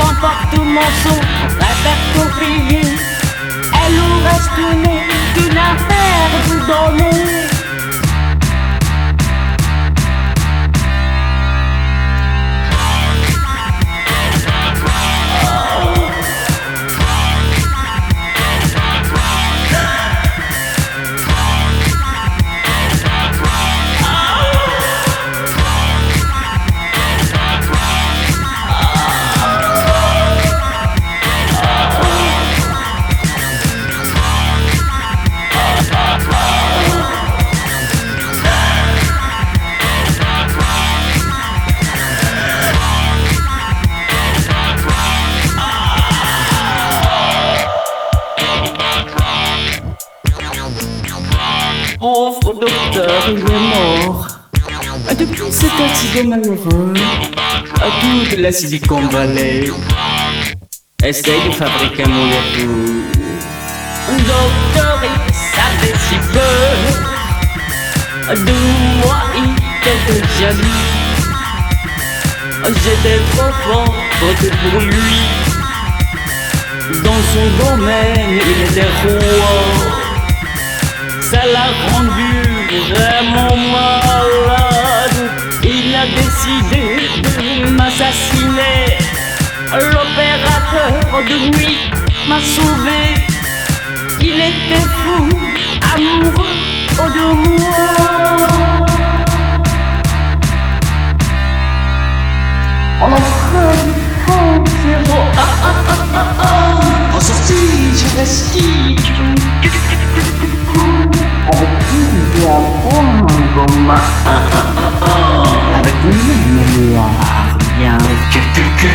comportement son va Elle aurait donné qu'une affaire vous est mort. depuis cet accident malheureux, à toute la Silicon Valley essaye de fabriquer un molécule. Docteur, il savait si peu de moi, il était jaloux. J'étais trop fort pour lui. Dans son domaine, il était roi. De nuit m'a sauvé. Il était fou, amoureux de moi. Enfin, zéro. Ah, ah, ah, ah. En sortie, je il y a bon ah. Avec y a rien que que.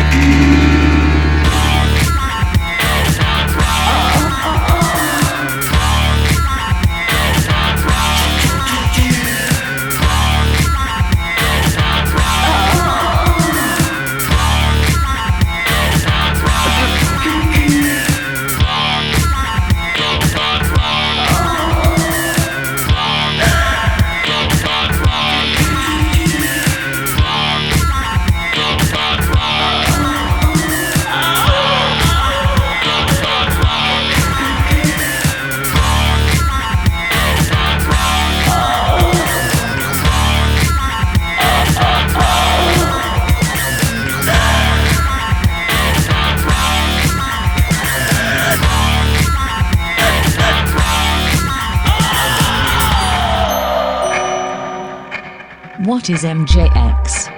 What is MJX?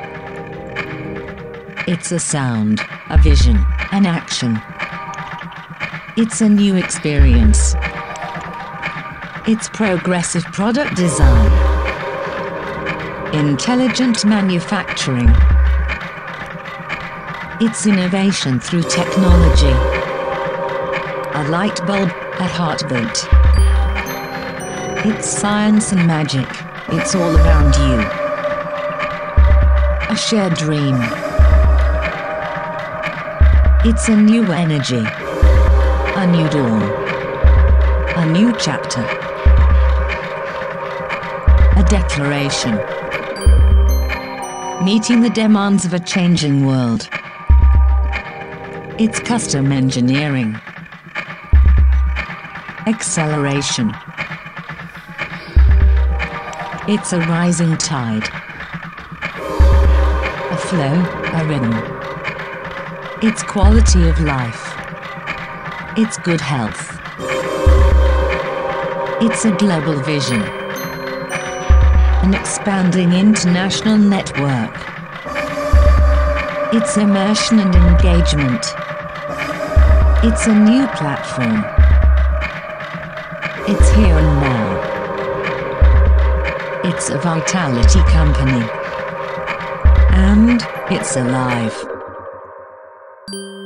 It's a sound, a vision, an action. It's a new experience. It's progressive product design. Intelligent manufacturing. It's innovation through technology. A light bulb, a heartbeat. It's science and magic. It's all around you. A shared dream. It's a new energy. A new dawn. A new chapter. A declaration. Meeting the demands of a changing world. It's custom engineering. Acceleration. It's a rising tide. Flow, a rhythm. It's quality of life. It's good health. It's a global vision. An expanding international network. It's immersion and engagement. It's a new platform. It's here and now. It's a vitality company. And it's alive.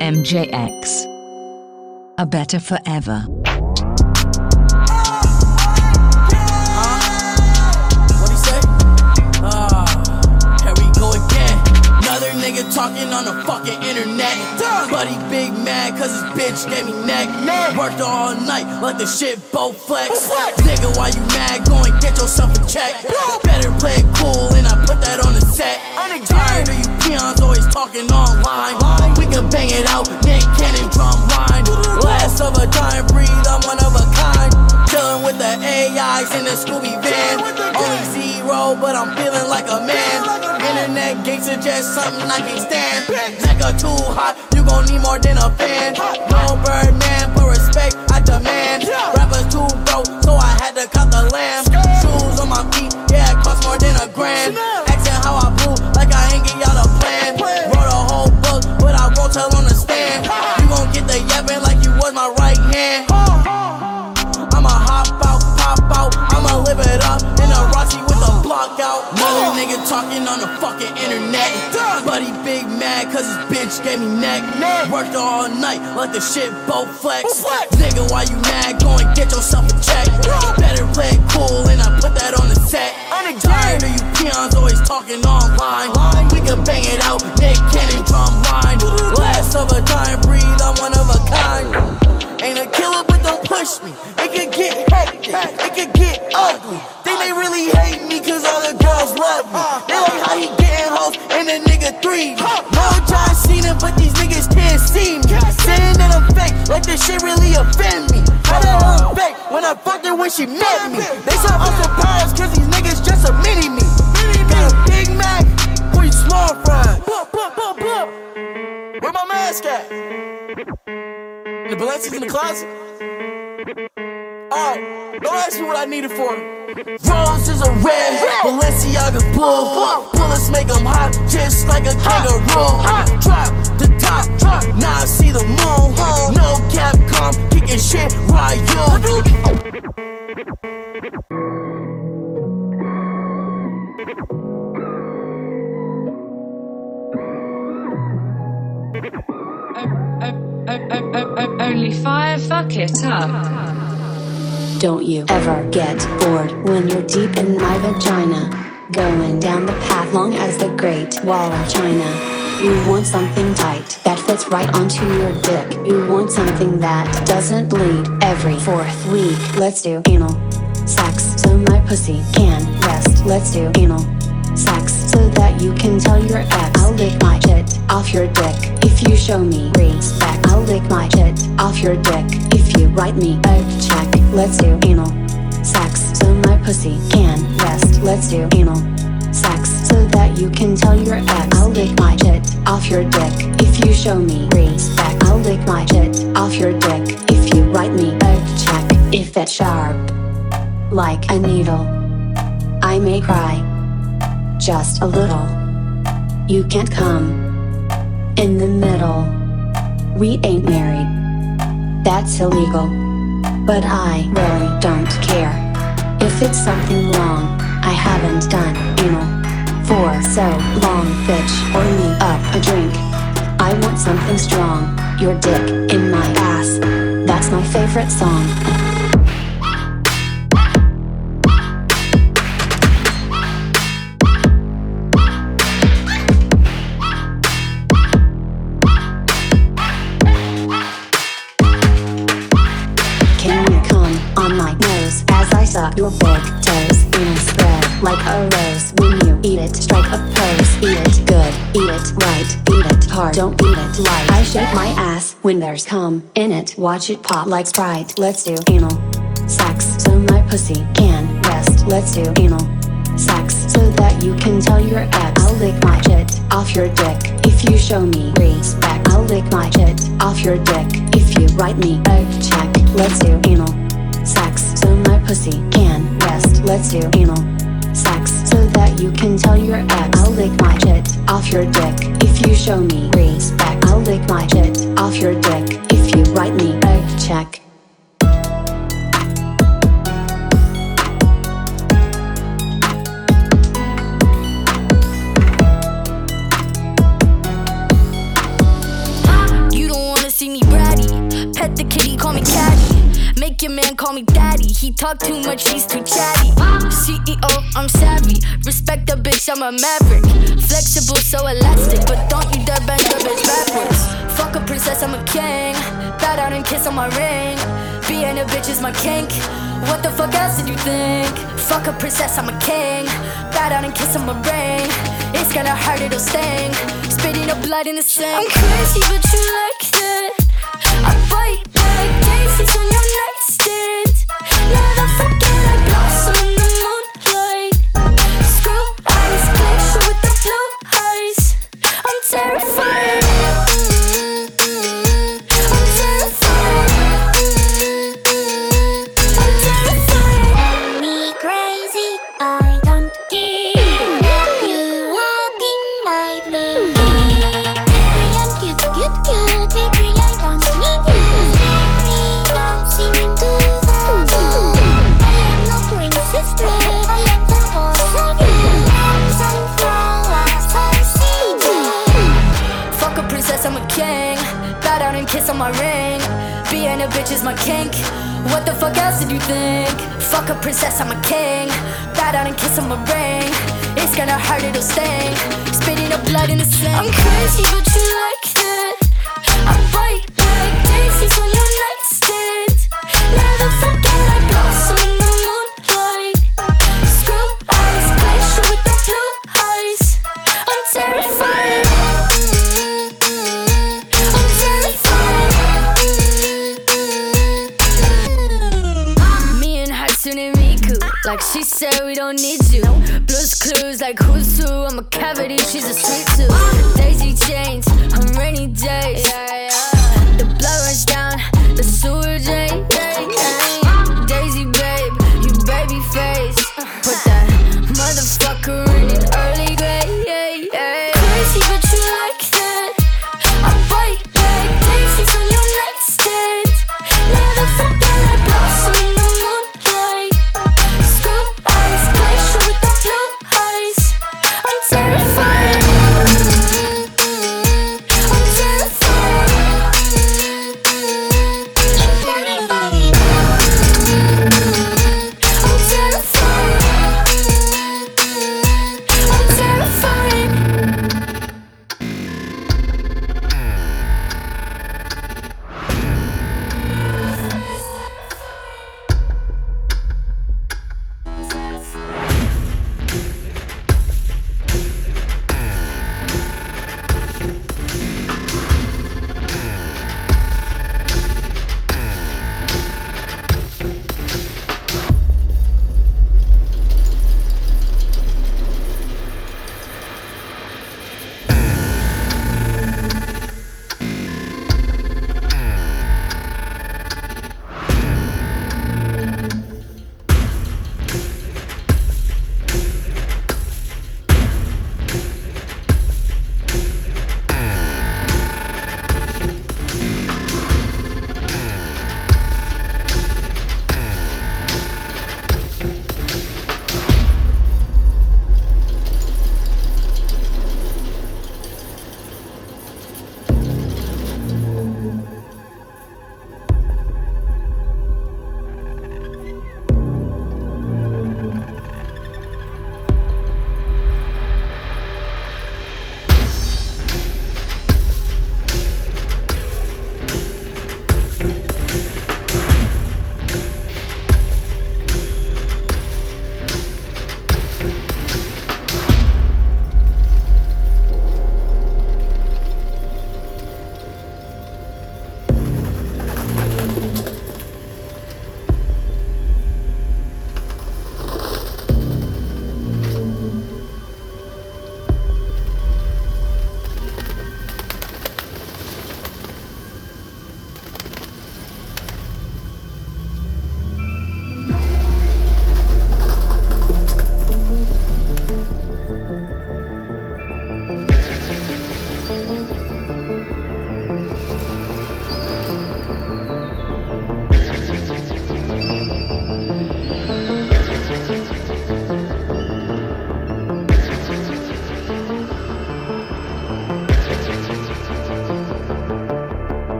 MJX. A better forever. What he say? Ah, here we go again. Another nigga talking on the fucking internet. But he big mad cause his bitch gave me neck. Worked all night like the shit both flex. Nigga, why you mad? Go and get yourself a check. Better play it cool and I put that on the set. Tired of you peons always talking online. We can bang it out, Nick Cannon drum line. Last of a dying breed, I'm one of a kind. Chilling with the AIs in the Scooby van. Only zero, but I'm feeling like a man. Internet gangster suggest something I can't stand. Nigga too hot, you gon' need more than a fan. No Birdman, but respect I demand. Rappers too broke, so I had to cut the lamb. Block out. Another nigga talking on the fucking internet. Buddy big mad cause his bitch gave me neck. Worked all night like the shit both flex. Nigga, why you mad? Go and get yourself a check. Better play it cool and I put that on the set. Tired of you peons always talking online. We can bang it out, Nick Cannon drum line. Last of a dying breed, I'm one of a kind. Ain't a killer, but don't push me. It could get hectic, it could get ugly. Think they really hate me cause all the girls love me. They like how he getting hoes and the nigga three. No John Cena, but these niggas can't see me. Saying that I'm fake, like this shit really offend me. How the hell I'm fake when I fucked her when she met me? They so I'm surprised cause these niggas just a mini me. Got a Big Mac, you small fries? Where my mask at? The Balenci's in the closet? Alright, don't ask me what I need it for. Roses are red, Balenciaga blue. Bullets make them hot, just like a kangaroo. Drop the top, now I see the moon. No Capcom, kicking shit, Ryu. Only five, fuck it up. Don't you ever get bored when you're deep in my vagina? Going down the path long as the Great Wall of China. You want something tight that fits right onto your dick. You want something that doesn't bleed every fourth week. Let's do anal sex so my pussy can rest. Let's do anal sex so that you can tell your ex I'll lick my shit off your dick if you show me respect. I'll lick my shit off your dick if you write me a check. Let's do anal sex so my pussy can rest. Let's do anal sex so that you can tell your ex I'll lick my shit off your dick if you show me respect. I'll lick my shit off your dick if you write me a check. If it's sharp like a needle, I may cry just a little. You can't come in the middle. We ain't married. That's illegal. But I really don't care. If it's something wrong, I haven't done anal for so long, bitch. Pour me up a drink. I want something strong. Your dick in my ass. That's my favorite song. Eat it right, eat it hard, don't eat it light. I shake my ass when there's cum in it. Watch it pop like Sprite. Let's do anal sex so my pussy can rest. Let's do anal sex so that you can tell your ex I'll lick my shit off your dick if you show me respect. I'll lick my shit off your dick if you write me a check. Let's do anal sex so my pussy can rest. Let's do anal that you can tell your ex I'll lick my shit off your dick if you show me respect. I'll lick my shit off your dick if you write me a check. Call me daddy. He talk too much, he's too chatty. CEO, I'm savvy. Respect the bitch, I'm a maverick. Flexible, so elastic, but don't you dare bend the bitch backwards. Fuck a princess, I'm a king. Bow down and kiss on my ring. Being a bitch is my kink. What the fuck else did you think? Fuck a princess, I'm a king. Bow down and kiss on my ring. It's gonna hurt, it'll sting. Spitting up blood in the sink. I'm crazy, but you like it. I bite else did you think? Fuck a princess, I'm a king. Bow down and kiss on my ring. It's gonna hurt, it'll sting. Spitting up blood in the sink. I'm crazy, but you like she said, we don't need you. Blues clues, like who's who. I'm a cavity, she's a sweet tooth. Daisy chains on rainy days. The blood runs down the sewer drain.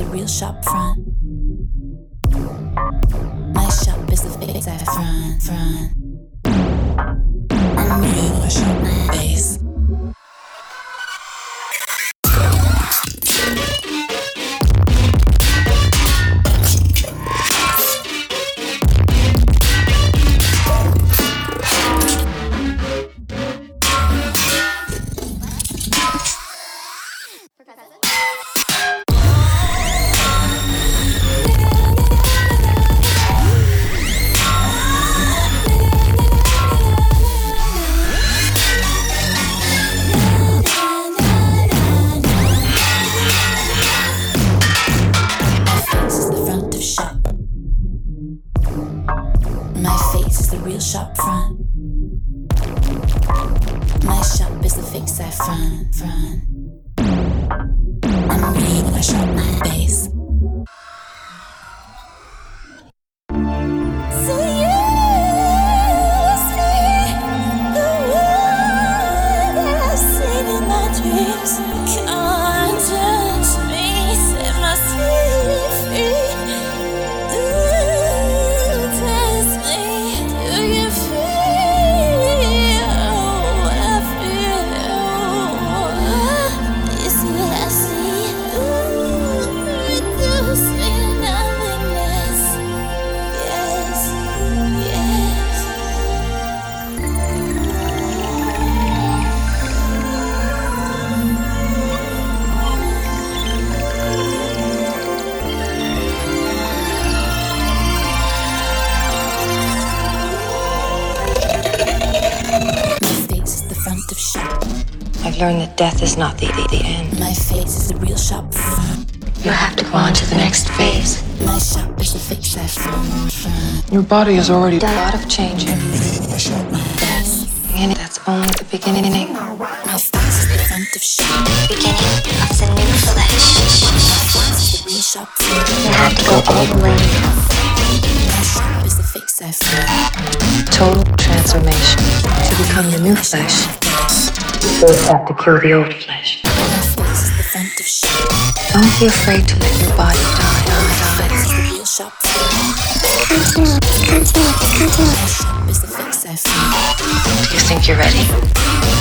the real shop front. My shop is the face I front, front. I need a shop. Learn that death is not the, the, the end. My face is the real shop. You have to go on to the next phase. My shop is the fake shop. Your body has already done a lot of changing. And that's only the beginning. My face is the front of shop. beginning of the new flesh. The real shop. You have to go all the way. My shop is the fake shop. Total transformation. To become the new flesh. First have to kill the old flesh. My face is the front of shop. Don't be afraid to let your body die, die, die. The real shop. My shop is the fake shop. Do you think you're ready?